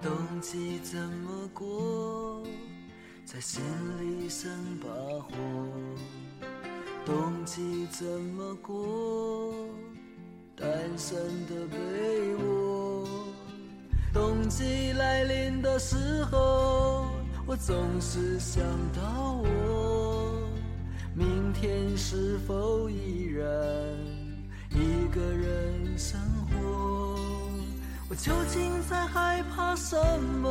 冬季怎么过？在心里生把火。冬季怎么过？单身的被窝。冬季来临的时候，我总是想到我，明天是否依然一个人生活？我究竟在害怕什么？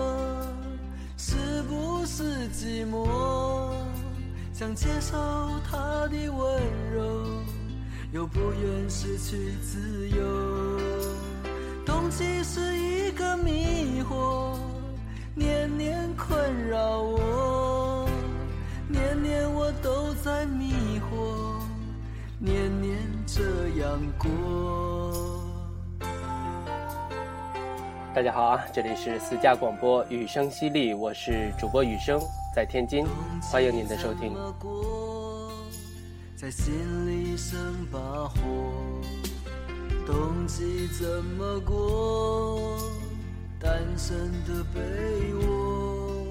是不是寂寞？想接受他的温柔，又不愿失去自由。冬季是一个迷惑，年年困扰我，年年我都在迷惑，年年这样过。大家好啊，这里是私家广播雨声淅沥，我是主播雨声，在天津，欢迎您的收听。在心里生把火，冬季怎么过？单身的被窝，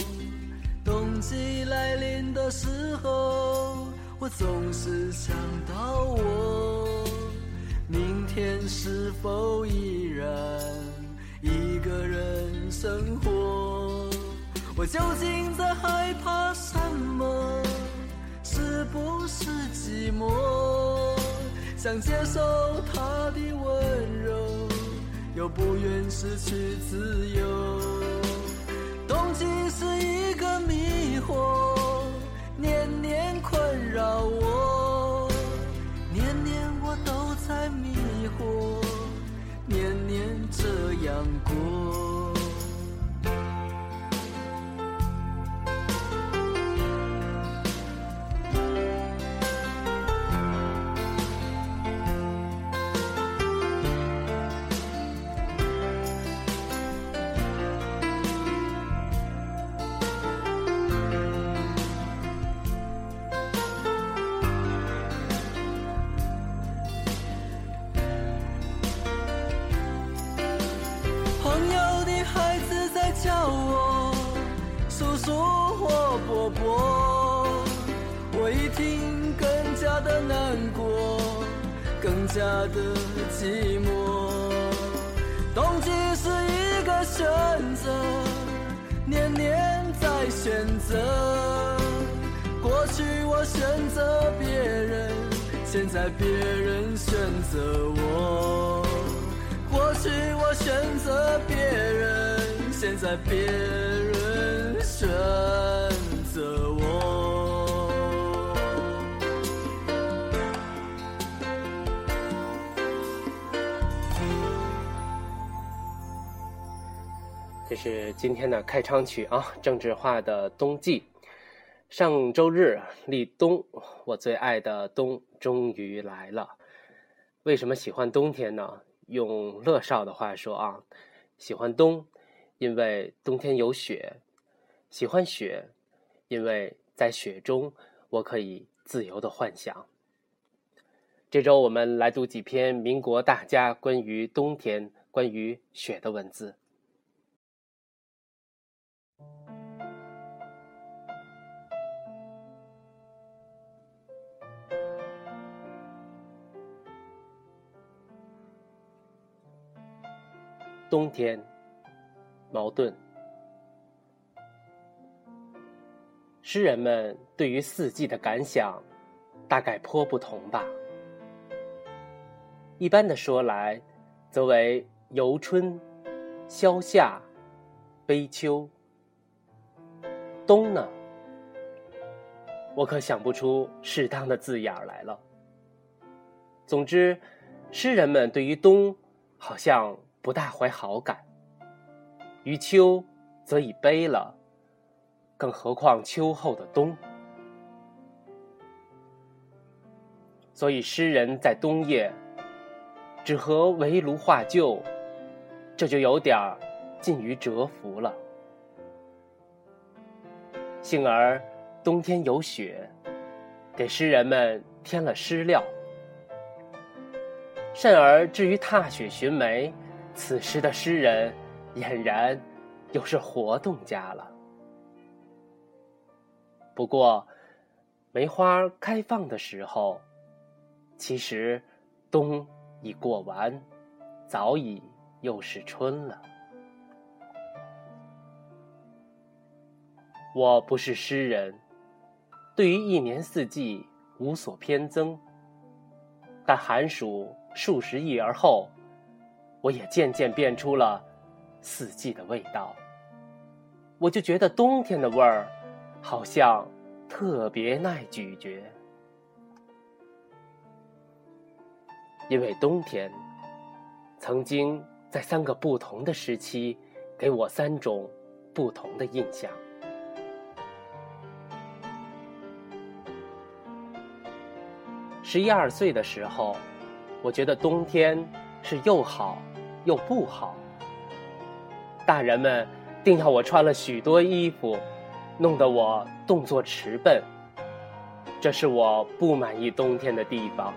冬季来临的时候，我总是想到我，明天是否依然？一个人生活，我究竟在害怕什么？是不是寂寞？想接受他的温柔，又不愿失去自由。冬季是一个迷惑，年年困扰我，这样过。下的寂寞。冬季是一个选择，年年在选择。过去我选择别人，现在别人选择我。过去我选择别人，现在别人选择我。是今天的开场曲啊，郑智化的《冬季》。上周日立冬，我最爱的冬终于来了。为什么喜欢冬天呢？用乐少的话说啊，喜欢冬，因为冬天有雪；喜欢雪，因为在雪中我可以自由的幻想。这周我们来读几篇民国大家关于冬天、关于雪的文字。冬天，矛盾。诗人们对于四季的感想，大概颇不同吧。一般的说来，则为游春、消夏、悲秋。冬呢？我可想不出适当的字眼来了。总之，诗人们对于冬，好像。不大怀好感，于秋则已悲了，更何况秋后的冬。所以诗人在冬夜只和围炉画旧，这就有点儿近于蛰伏了。幸而冬天有雪，给诗人们添了诗料。甚而至于踏雪寻梅。此时的诗人俨然又是活动家了。不过，梅花开放的时候，其实冬已过完，早已又是春了。我不是诗人，对于一年四季无所偏增。但寒暑数十亿而后，我也渐渐变出了四季的味道。我就觉得冬天的味儿，好像特别耐咀嚼，因为冬天曾经在三个不同的时期，给我三种不同的印象。十一二岁的时候，我觉得冬天是又好又不好。大人们定要我穿了许多衣服，弄得我动作迟笨。这是我不满意冬天的地方。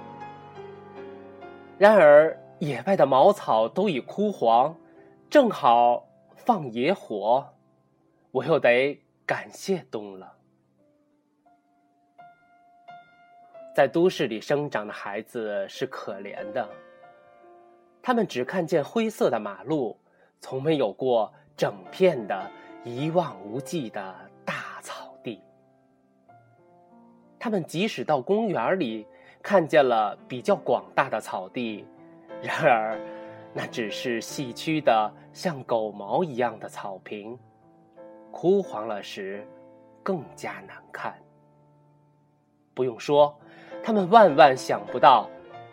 然而，野外的茅草都已枯黄，正好放野火，我又得感谢冬了。在都市里生长的孩子是可怜的，他们只看见灰色的马路，从没有过整片的一望无际的大草地。他们即使到公园里看见了比较广大的草地，然而那只是细曲的像狗毛一样的草坪，枯黄了时更加难看。不用说。他们万万想不到，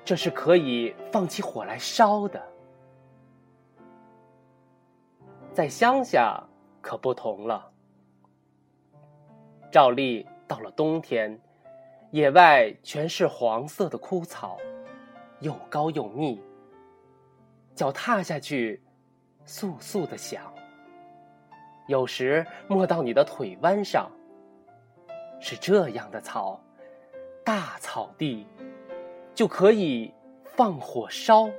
这是可以放起火来烧的。在乡下可不同了。照例到了冬天，野外全是黄色的枯草，又高又密，脚踏下去，簌簌的响。有时摸到你的腿弯上，是这样的草。大草地就可以放火烧，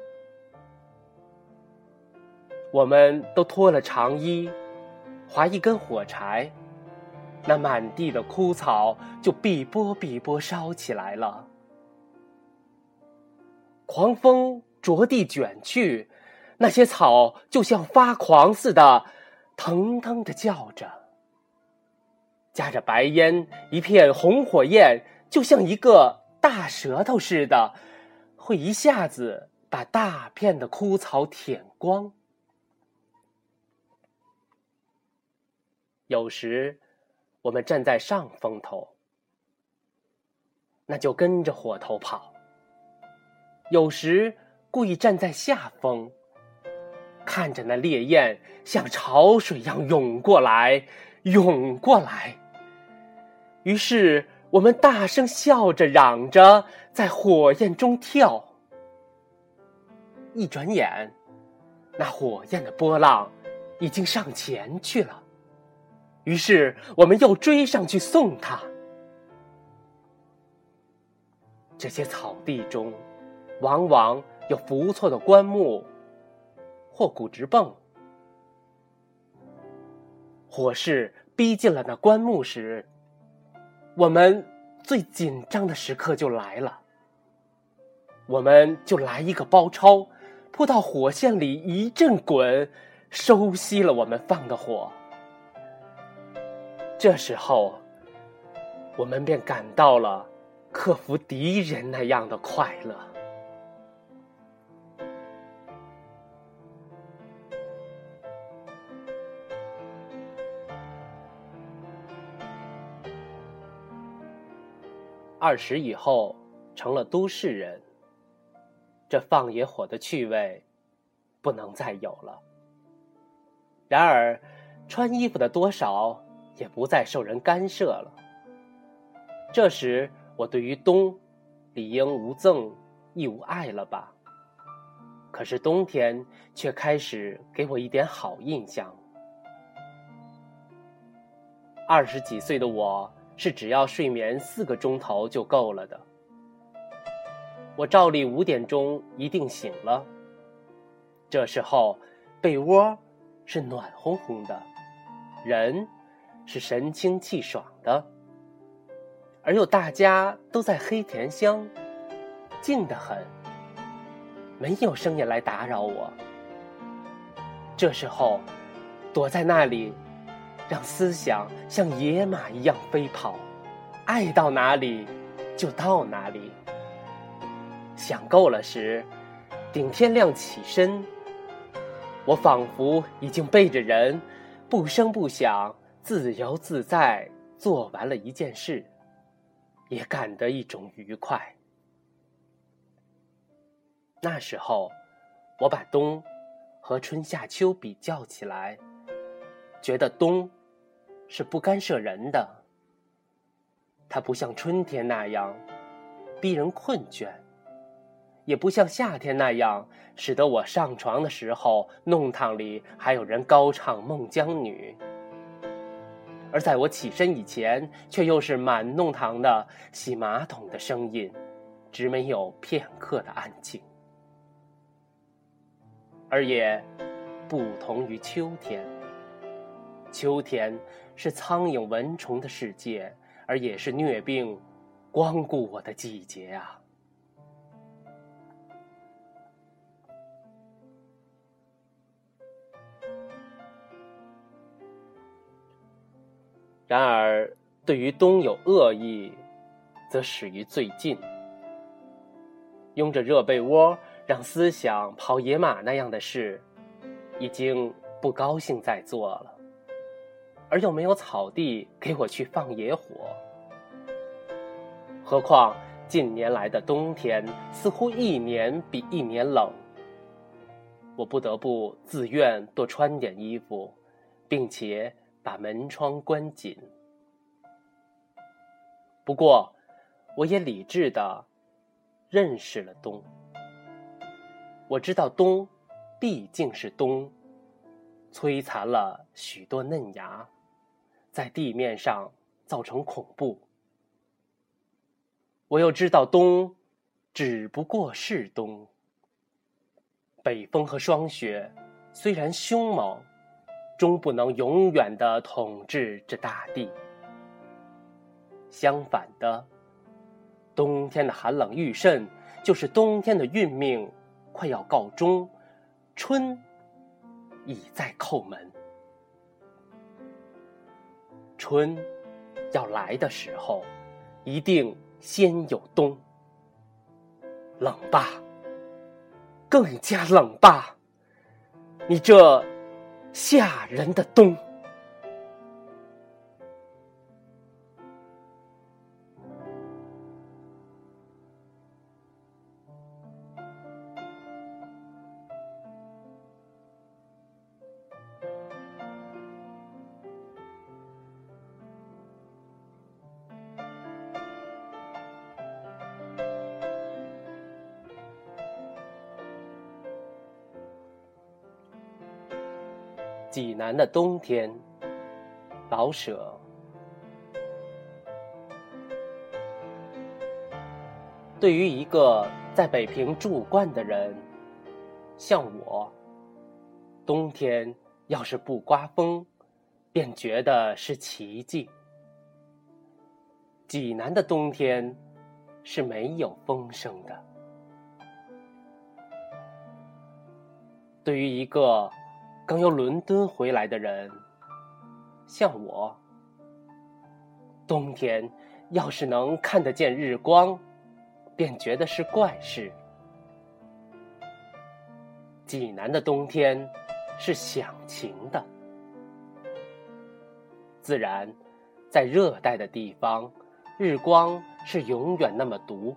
我们都脱了长衣，划一根火柴，那满地的枯草就碧波碧波烧起来了。狂风着地卷去，那些草就像发狂似的，腾腾的叫着，夹着白烟，一片红火焰。就像一个大舌头似的，会一下子把大片的枯草舔光。有时，我们站在上风头，那就跟着火头跑；有时故意站在下风，看着那烈焰像潮水一样涌过来，涌过来。于是。我们大声笑着嚷着，在火焰中跳。一转眼，那火焰的波浪已经上前去了。于是，我们又追上去送他。这些草地中，往往有不错的棺木或骨直泵。火势逼近了那棺木时。我们最紧张的时刻就来了，我们就来一个包抄，扑到火线里一阵滚，收熄了我们放的火。这时候，我们便感到了克服敌人那样的快乐。二十以后成了都市人，这放野火的趣味不能再有了。然而，穿衣服的多少也不再受人干涉了。这时，我对于冬理应无憎亦无爱了吧？可是冬天却开始给我一点好印象。二十几岁的我。是只要睡眠四个钟头就够了的。我照例五点钟一定醒了。这时候，被窝是暖烘烘的，人是神清气爽的，而又大家都在黑甜乡，静得很，没有声音来打扰我。这时候，躲在那里，让思想像野马一样飞跑，爱到哪里就到哪里。想够了时，顶天亮起身。我仿佛已经背着人，不声不响、自由自在做完了一件事，也感得一种愉快。那时候，我把冬和春夏秋比较起来，觉得冬是不干涉人的，它不像春天那样逼人困倦。也不像夏天那样，使得我上床的时候，弄堂里还有人高唱《孟姜女》；而在我起身以前，却又是满弄堂的洗马桶的声音，只没有片刻的安静。而也不同于秋天，秋天是苍蝇蚊虫的世界，而也是疟病光顾我的季节啊。然而，对于冬有恶意，则始于最近。拥着热被窝让思想跑野马那样的事，已经不高兴再做了。而又没有草地给我去放野火。何况近年来的冬天似乎一年比一年冷，我不得不自愿多穿点衣服，并且。把门窗关紧。不过，我也理智的认识了冬。我知道冬毕竟是冬，摧残了许多嫩芽，在地面上造成恐怖。我又知道冬只不过是冬。北风和霜雪虽然凶猛。终不能永远的统治这大地。相反的，冬天的寒冷愈甚，就是冬天的运命快要告终，春已在叩门。春要来的时候，一定先有冬。冷吧，更加冷吧，你这。吓人的冬。的冬天，老舍。对于一个在北平住惯的人，像我，冬天要是不刮风，便觉得是奇迹。济南的冬天是没有风声的。对于一个。刚由伦敦回来的人，像我，冬天要是能看得见日光，便觉得是怪事。济南的冬天是响晴的，自然，在热带的地方，日光是永远那么毒，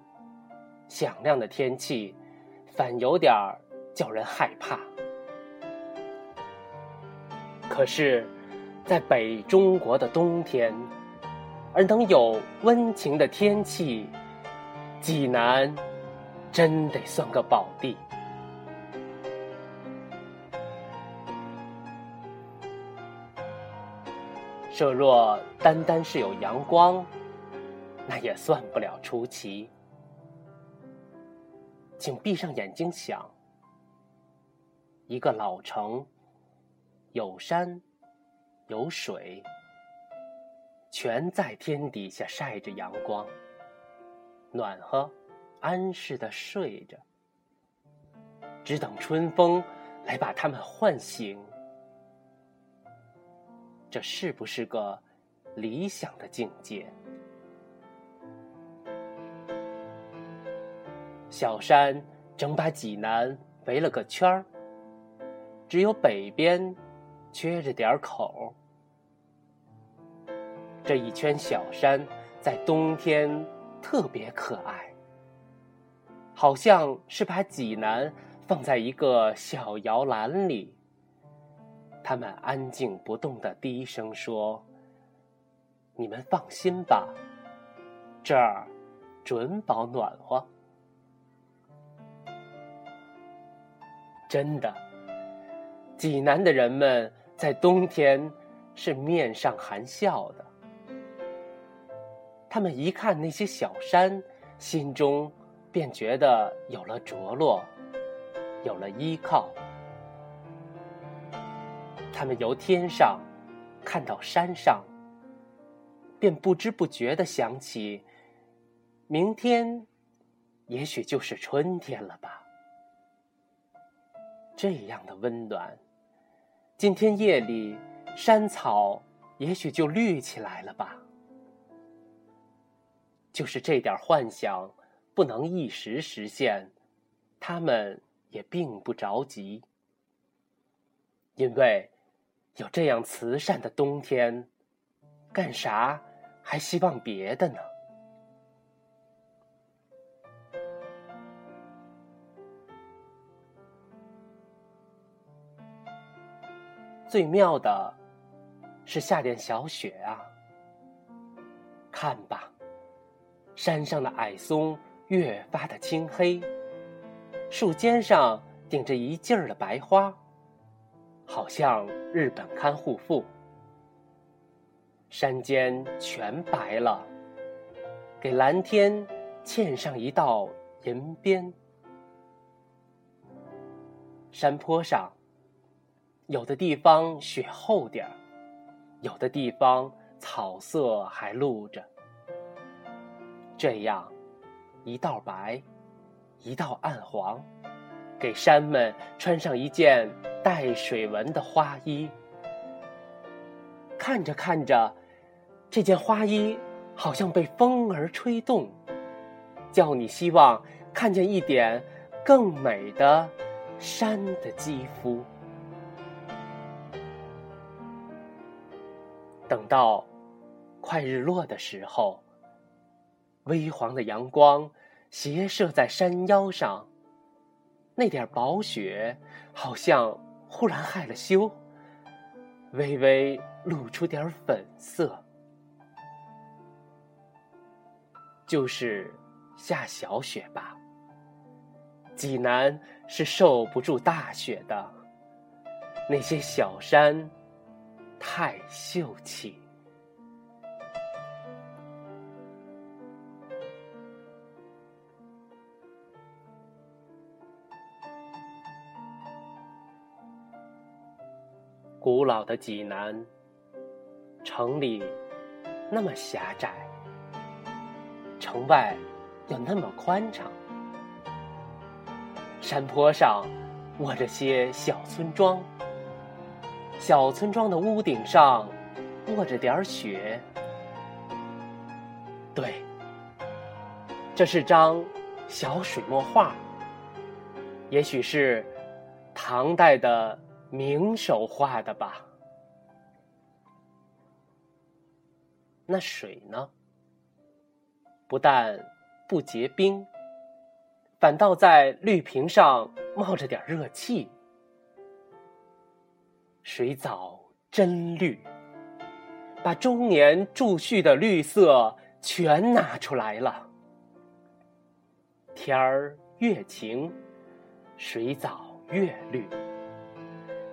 响亮的天气，反有点儿叫人害怕。可是，在北中国的冬天，而能有温情的天气，济南真得算个宝地。设若单单是有阳光，那也算不了出奇。请闭上眼睛想，一个老城。有山，有水，全在天底下晒着阳光，暖和、安适的睡着，只等春风来把它们唤醒。这是不是个理想的境界？小山整把济南围了个圈儿，只有北边缺着点口。这一圈小山在冬天特别可爱，好像是把济南放在一个小摇篮里。他们安静不动的低声说：“你们放心吧，这儿准保暖和。”真的，济南的人们在冬天是面上含笑的。他们一看那些小山，心中便觉得有了着落，有了依靠。他们由天上看到山上，便不知不觉的想起，明天也许就是春天了吧。这样的温暖，今天夜里山草也许就绿起来了吧。就是这点幻想不能一时实现，他们也并不着急，因为有这样慈善的冬天，干啥还希望别的呢？最妙的，是下点小雪啊！看吧，山上的矮松越发的青黑，树尖上顶着一劲儿的白花，好像日本看护妇。山间全白了，给蓝天嵌上一道银边。山坡上。有的地方雪厚点儿，有的地方草色还露着。这样，一道白，一道暗黄，给山们穿上一件带水纹的花衣。看着看着，这件花衣好像被风儿吹动，叫你希望看见一点更美的山的肌肤。等到快日落的时候，微黄的阳光斜射在山腰上，那点薄雪好像忽然害了羞，微微露出点粉色。就是下小雪吧。济南是受不住大雪的，那些小山。太秀气！古老的济南，城里那么狭窄，城外又那么宽敞，山坡上卧着些小村庄。小村庄的屋顶上落着点雪，对，这是张小水墨画，也许是唐代的名手画的吧。那水呢？不但不结冰，反倒在绿瓶上冒着点热气。水藻真绿，把终年贮蓄的绿色全拿出来了。天儿越晴，水藻越绿。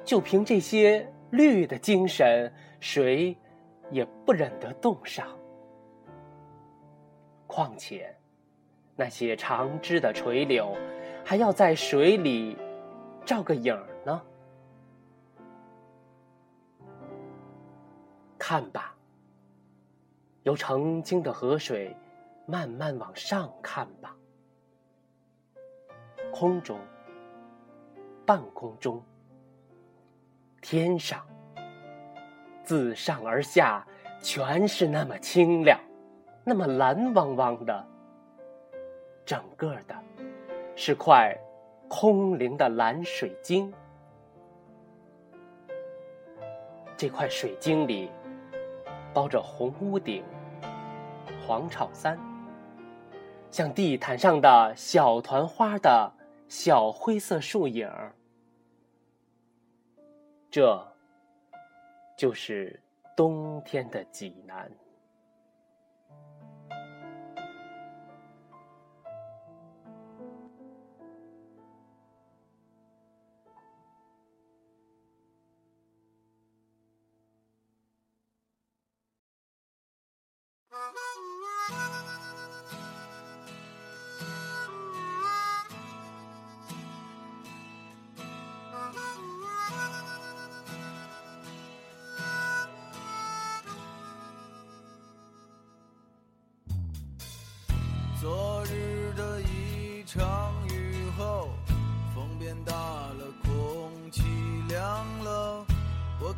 就凭这些绿的精神，谁也不忍得冻上。况且，那些长枝的垂柳，还要在水里照个影儿呢。看吧，由澄清的河水慢慢往上看吧。空中、半空中、天上，自上而下，全是那么清亮，那么蓝汪汪的。整个的，是块空灵的蓝水晶。这块水晶里，包着红屋顶、黄草山，像地毯上的小团花的小灰色树影儿。这，就是冬天的济南。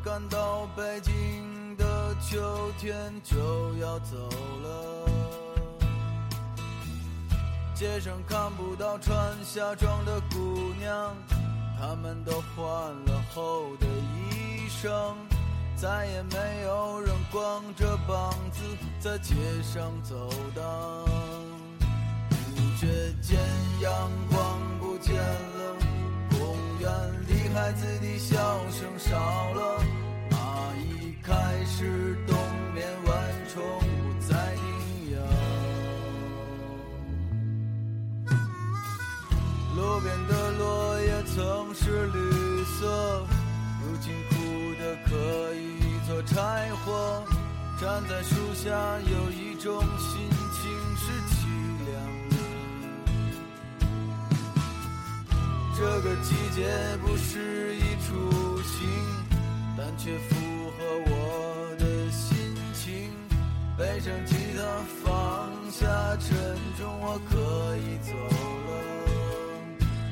感到北京的秋天就要走了。街上看不到穿夏装的姑娘，她们都换了厚的衣裳，再也没有人光着膀子在街上走荡。却见阳光不见了，公园里孩子的笑声少了，是冬眠，万虫不再叮咬。路边的落叶曾是绿色，如今枯的可以做柴火。站在树下，有一种心情是凄凉。这个季节不适宜出行，但却符合我。背上吉他，放下沉重，我可以走了。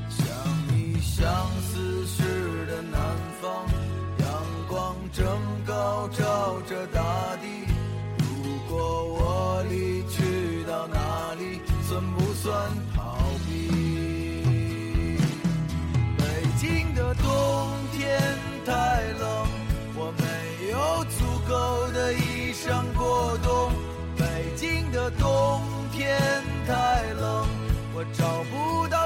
像你相思时的南方，阳光正高照着大地。如果我离去到哪里，算不算逃避？北京的？冬天太冷，我没有足够的衣裳。冬天太冷，我找不到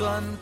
酸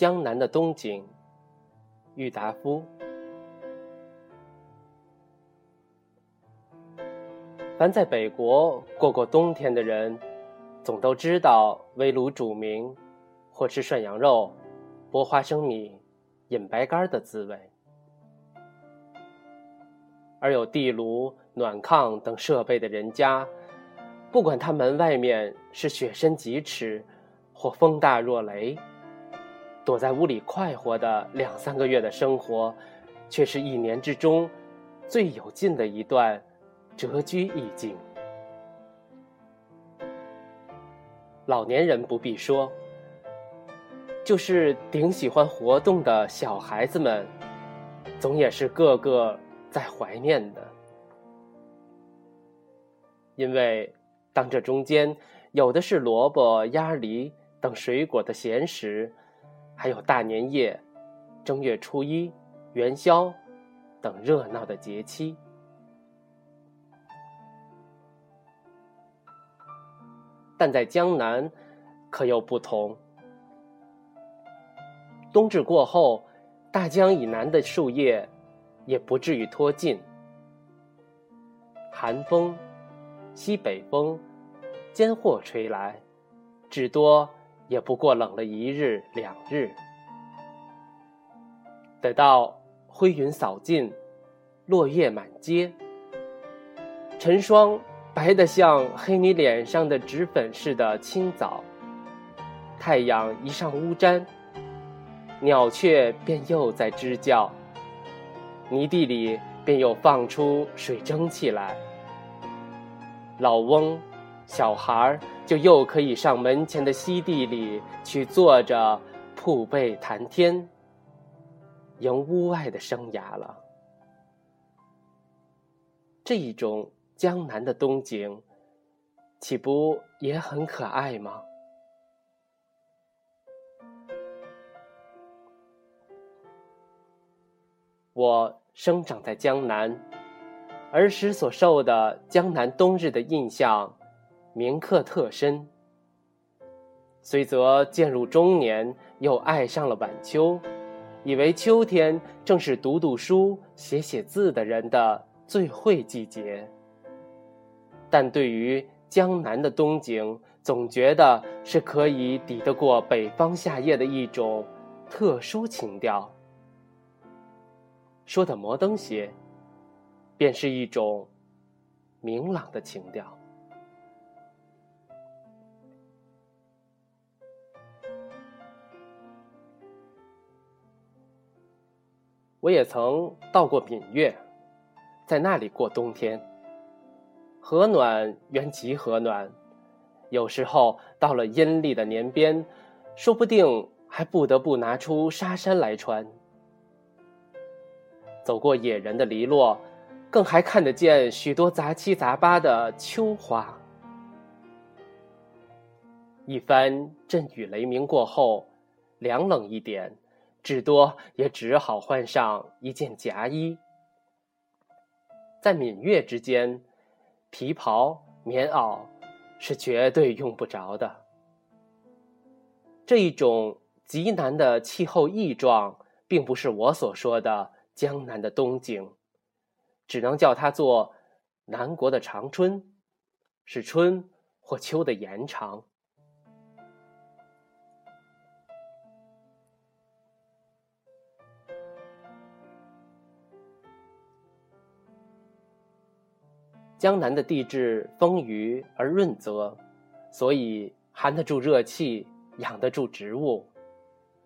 江南的冬景，郁达夫。凡在北国过过冬天的人，总都知道围炉煮茗，或吃涮羊肉，剥花生米，饮白干的滋味。而有地炉、暖炕等设备的人家，不管他门外面是雪深几尺，或风大若雷。躲在屋里快活的两三个月的生活，却是一年之中最有劲的一段谪居意境。老年人不必说，就是顶喜欢活动的小孩子们，总也是个个在怀念的，因为当这中间有的是萝卜、鸭梨等水果的闲食。还有大年夜、正月初一、元宵等热闹的节期，但在江南可又不同。冬至过后，大江以南的树叶也不至于脱尽，寒风、西北风间或吹来，至多。也不过冷了一日两日，等到灰云扫尽，落叶满街，晨霜白得像黑你脸上的脂粉似的清早，太阳一上乌毡，鸟雀便又在吱叫，泥地里便又放出水蒸气来，老翁。小孩就又可以上门前的溪地里去坐着铺被谈天，迎屋外的生涯了。这一种江南的冬景，岂不也很可爱吗？我生长在江南，儿时所受的江南冬日的印象。铭刻特深。虽则渐入中年，又爱上了晚秋，以为秋天正是读读书、写写字的人的最会季节。但对于江南的冬景，总觉得是可以抵得过北方夏夜的一种特殊情调。说的摩登些，便是一种明朗的情调。我也曾到过闽粤，在那里过冬天。和暖原极和暖，有时候到了阴历的年边，说不定还不得不拿出纱衫来穿。走过野人的篱落，更还看得见许多杂七杂八的秋花。一番阵雨雷鸣过后，凉冷一点。至多也只好换上一件夹衣。在闽粤之间，皮袍、棉袄是绝对用不着的。这一种极难的气候异状，并不是我所说的江南的冬景，只能叫它做南国的长春，是春或秋的延长。江南的地质丰腴而润泽，所以含得住热气，养得住植物，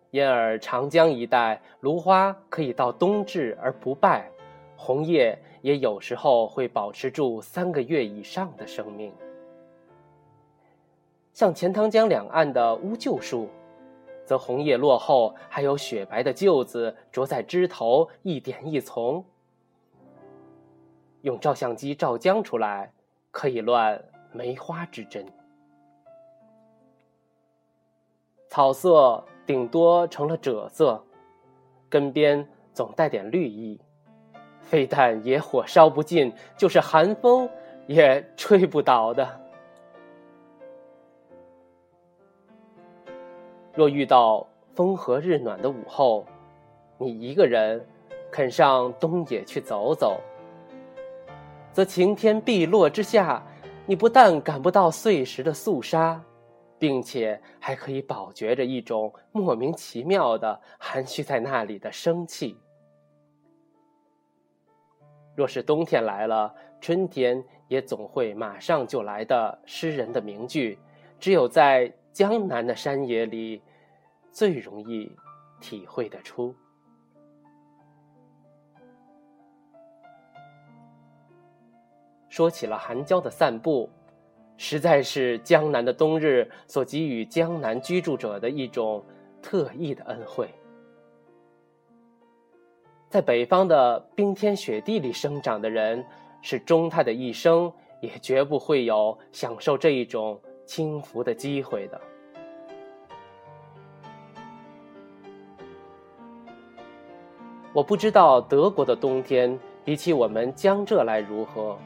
因而长江一带芦花可以到冬至而不败，红叶也有时候会保持住三个月以上的生命。像钱塘江两岸的乌桕树，则红叶落后，还有雪白的臼子着在枝头，一点一丛。用照相机照将出来，可以乱梅花之针。草色顶多成了赭色，根边总带点绿意，非但野火烧不尽，就是寒风也吹不倒的。若遇到风和日暖的午后，你一个人肯上东野去走走，则晴天碧落之下，你不但感不到碎石的肃杀，并且还可以饱觉着一种莫名其妙的含蓄在那里的生气。若是冬天来了，春天也总会马上就来的。诗人的名句，只有在江南的山野里，最容易体会得出。说起了寒郊的散步，实在是江南的冬日所给予江南居住者的一种特异的恩惠。在北方的冰天雪地里生长的人，是终他的一生也绝不会有享受这一种轻浮的机会的。我不知道德国的冬天比起我们江浙来如何，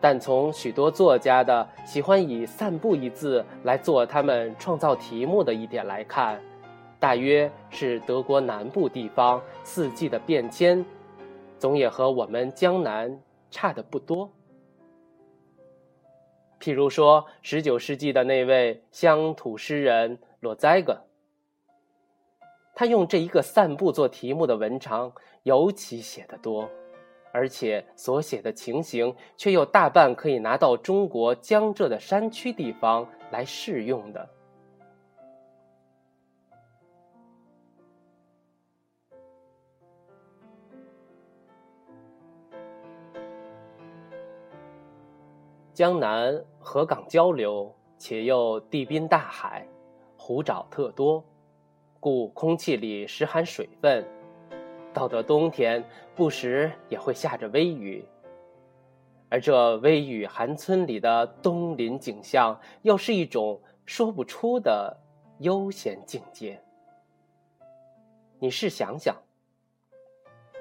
但从许多作家的喜欢以“散步”一字来做他们创造题目的一点来看。大约是德国南部地方四季的变迁，总也和我们江南差的不多。譬如说，十九世纪的那位乡土诗人罗塞格，他用这一个散步做题目的文章尤其写得多，而且所写的情形却又大半可以拿到中国江浙的山区地方来适用的。江南河港交流，且又地滨大海，湖沼特多，故空气里时含水分。到得冬天，不时也会下着微雨。而这微雨寒村里的冬林景象，又是一种说不出的悠闲境界。你试想想，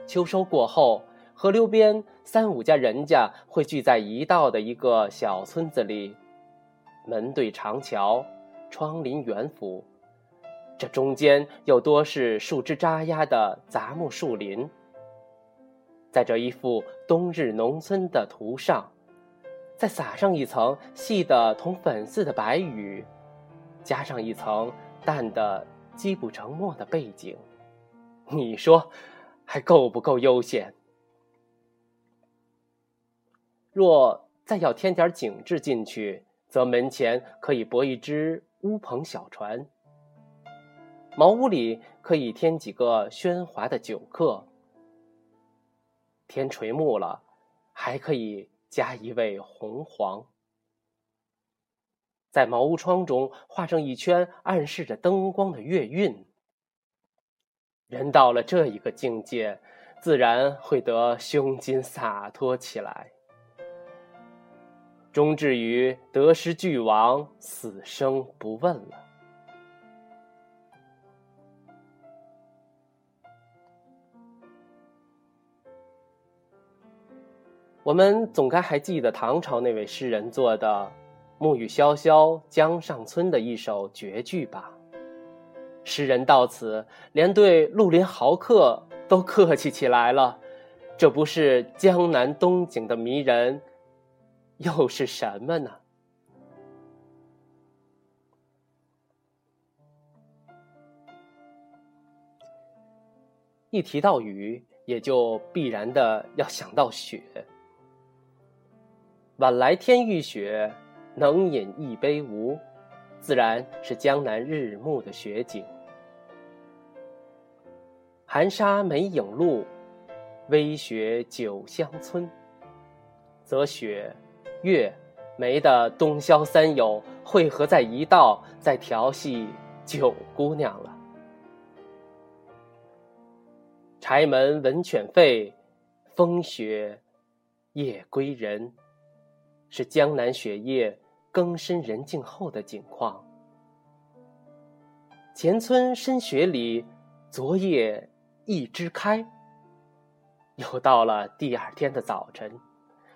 秋收过后。河流边，三五家人家会聚在一道的一个小村子里，门对长桥，窗临园府，这中间又多是树枝扎压的杂木树林。在这一幅冬日农村的图上，再撒上一层细的同粉似的白雨，加上一层淡的积不成墨的背景，你说还够不够悠闲？若再要添点景致进去，则门前可以泊一只乌篷小船，茅屋里可以添几个喧哗的酒客。天垂暮了，还可以加一位红黄，在茅屋窗中画上一圈暗示着灯光的月晕。人到了这一个境界，自然会得胸襟洒脱起来。终至于得失俱亡，死生不问了。我们总该还记得唐朝那位诗人做的“暮雨潇潇江上村”的一首绝句吧？诗人到此连对绿林豪客都客气起来了，这不是江南冬景的迷人？又是什么呢？一提到雨，也就必然的要想到雪。晚来天欲雪，能饮一杯无？自然是江南日暮的雪景。寒沙没影路，微雪九乡村。则雪。月、梅的冬宵三友汇合在一道，在调戏九姑娘了。柴门闻犬吠，风雪夜归人，是江南雪夜更深人静后的景况。前村深雪里，昨夜一枝开。又到了第二天的早晨。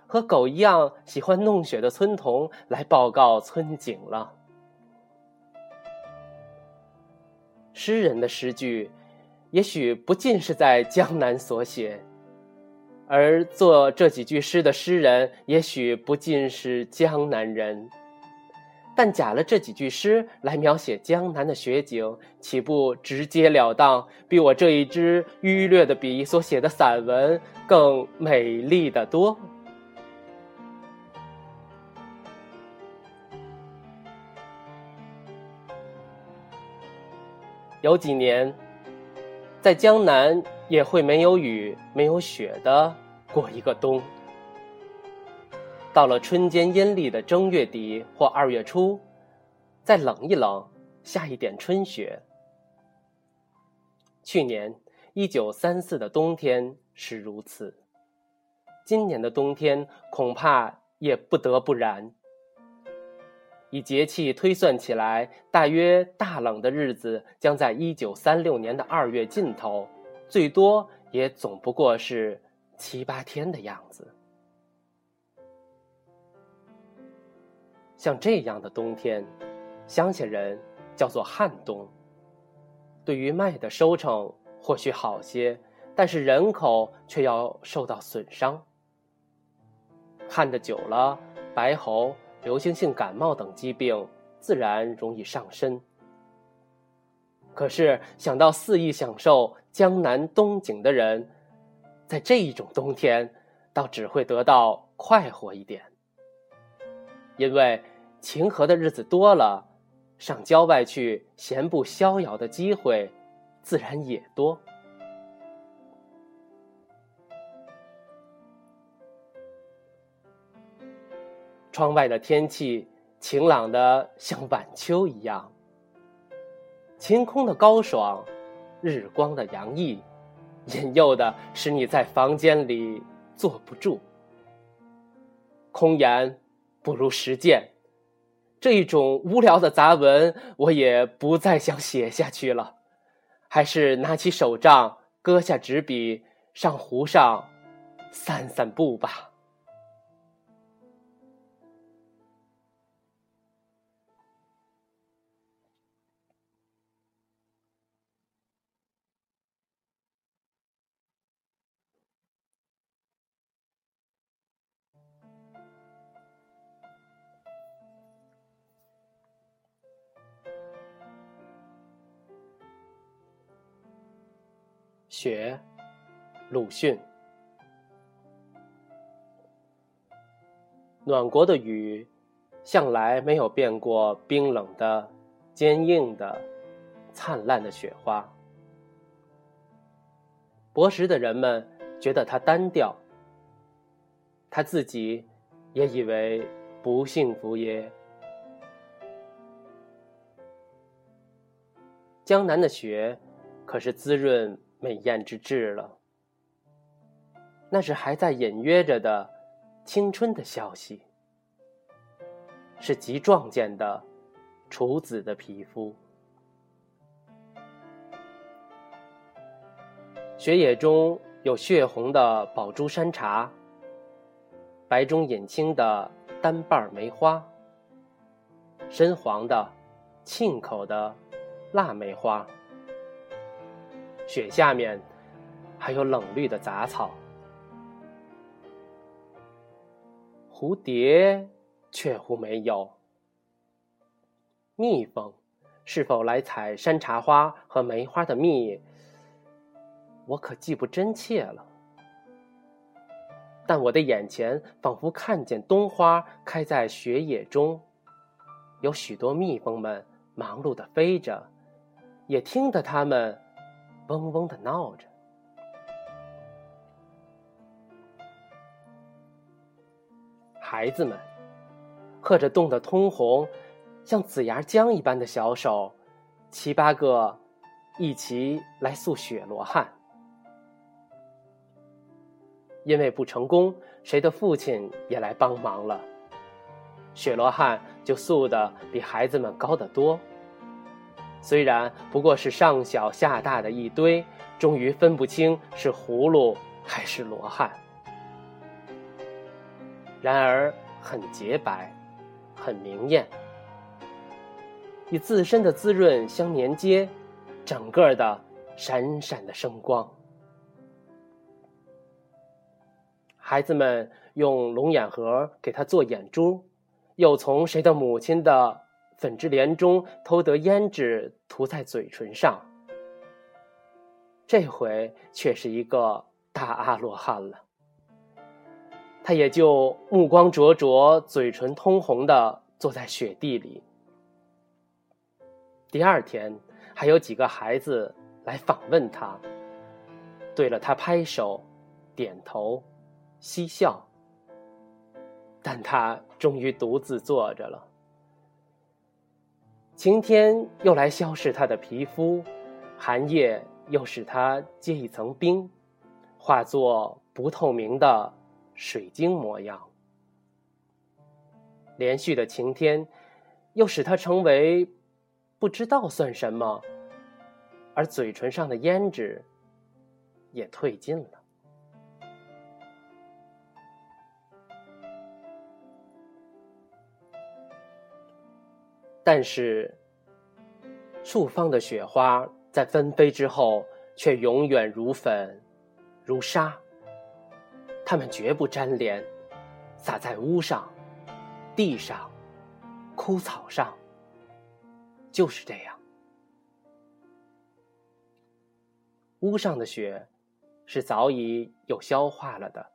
和狗一样喜欢弄雪的村童来报告村景了。诗人的诗句，也许不尽是在江南所写，而作这几句诗的诗人，也许不尽是江南人。但假了这几句诗来描写江南的雪景，岂不直截了当，比我这一支迂略的笔所写的散文更美丽的多？有几年，在江南也会没有雨、没有雪的过一个冬。到了春间阴历的正月底或二月初，再冷一冷，下一点春雪。去年一九三四的冬天是如此，今年的冬天恐怕也不得不然。以节气推算起来，大约大冷的日子将在一九三六年的二月尽头，最多也总不过是七八天的样子。像这样的冬天，乡下人叫做旱冬。对于麦的收成或许好些，但是人口却要受到损伤。旱的久了，白喉、流行性感冒等疾病自然容易上身。可是想到肆意享受江南冬景的人，在这一种冬天，倒只会得到快活一点，因为。晴和的日子多了，上郊外去闲步逍遥的机会，自然也多。窗外的天气晴朗的像晚秋一样，晴空的高爽，日光的洋溢，引诱的使你在房间里坐不住。空言不如实践。这一种无聊的杂文，我也不再想写下去了，还是拿起手杖，搁下纸笔，上湖上散散步吧。雪，鲁迅。暖国的雨，向来没有变过冰冷的、坚硬的、灿烂的雪花。博识的人们觉得它单调，他自己也以为不幸福也。江南的雪，可是滋润。美艳之至了，那是还在隐约着的青春的消息，是极壮健的处子的皮肤。雪野中有血红的宝珠山茶，白中隐青的单瓣梅花，深黄的、沁口的腊梅花。雪下面还有冷绿的杂草，蝴蝶却乎没有。蜜蜂是否来采山茶花和梅花的蜜，我可记不真切了。但我的眼前仿佛看见冬花开在雪野中，有许多蜜蜂们忙碌的飞着，也听得它们。嗡嗡的闹着，孩子们喝着冻得通红、像紫芽浆一般的小手，七八个一起来塑雪罗汉。因为不成功，谁的父亲也来帮忙了，雪罗汉就塑的比孩子们高得多。虽然不过是上小下大的一堆，终于分不清是葫芦还是罗汉。然而很洁白，很明艳，与自身的滋润相连接，整个的闪闪的生光。孩子们用龙眼盒给他做眼珠，又从谁的母亲的粉织帘中偷得胭脂涂在嘴唇上。这回却是一个大阿罗汉了，他也就目光灼灼、嘴唇通红的坐在雪地里。第二天，还有几个孩子来访问他，对了他拍手、点头。嬉笑，但他终于独自坐着了。晴天又来消蚀他的皮肤，寒夜又使他结一层冰，化作不透明的水晶模样。连续的晴天，又使他成为不知道算什么，而嘴唇上的胭脂也褪尽了。但是，树方的雪花在纷飞之后，却永远如粉，如沙。它们绝不粘连，洒在屋上、地上、枯草上。就是这样，屋上的雪是早已有消化了的，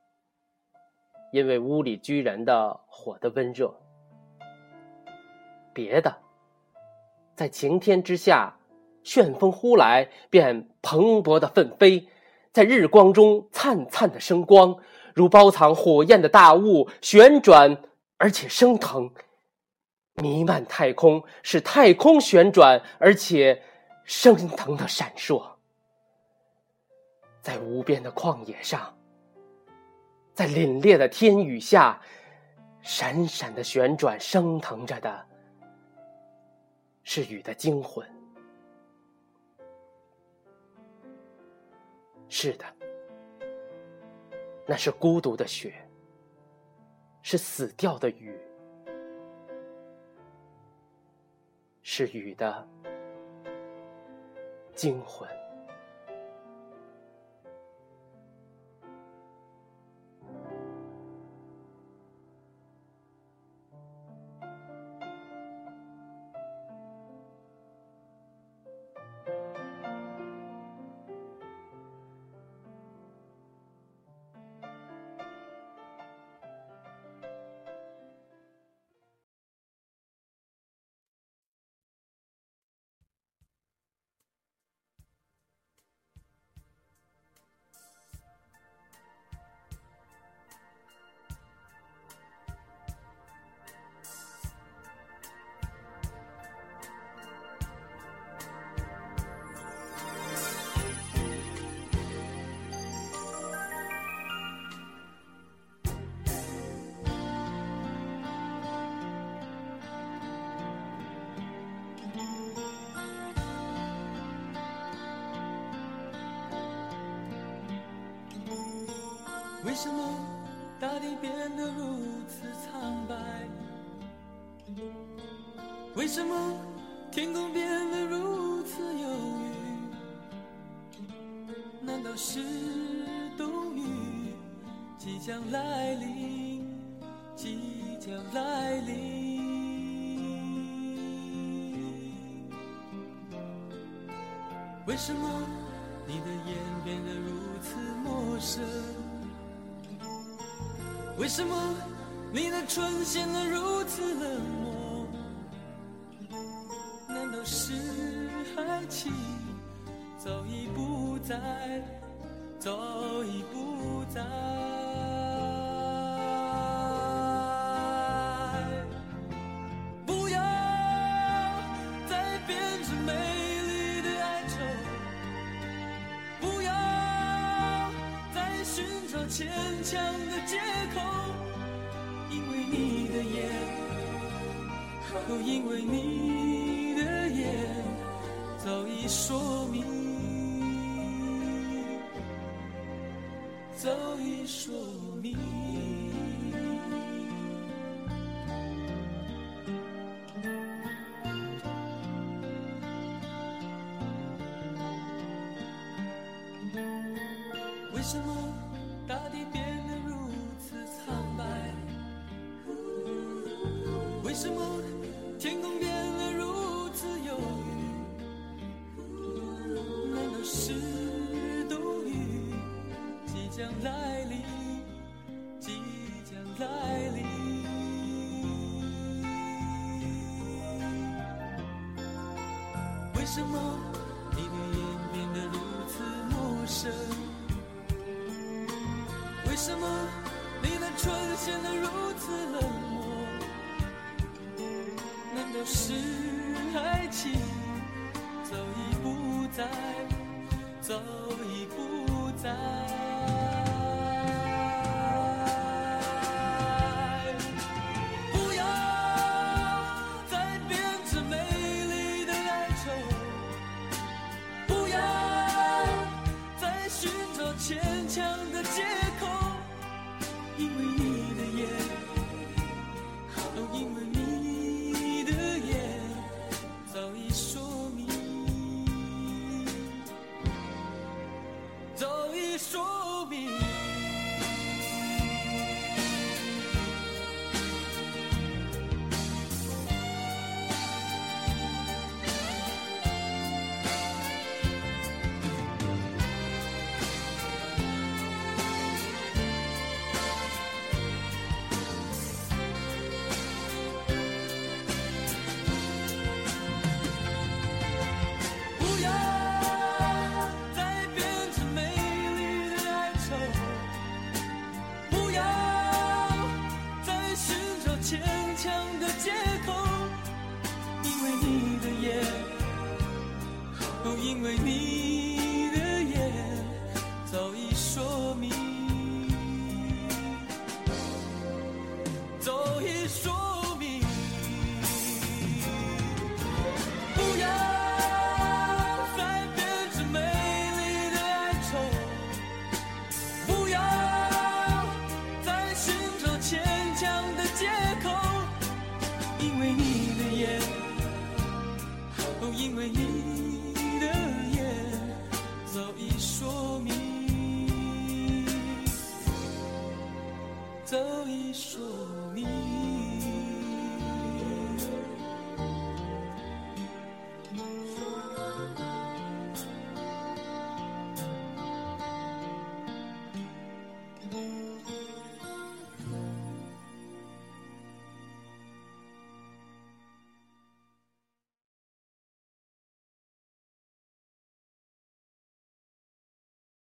因为屋里居人的火的温热。别的，在晴天之下，旋风呼来，便蓬勃的奋飞，在日光中灿灿的生光，如包藏火焰的大雾，旋转而且升腾，弥漫太空，使太空旋转而且升腾的闪烁，在无边的旷野上，在凛冽的天宇下，闪闪的旋转升腾着的。是雨的惊魂。是的，那是孤独的雪，是死掉的雨，是雨的惊魂。为什么大地变得如此苍白？为什么天空变得如此忧郁？难道是冬雨即将来临？即将来临？为什么你的眼变得如此陌生？为什么你的唇显得如此冷？因为你的眼早已说明早已说明。为什么大地变得如此苍白？为什么天空变得如此忧郁难道是冬雨即将来临即将来临？为什么你的眼变得如此陌生？为什么你的唇显得如此冷？是爱情早已不在早已不在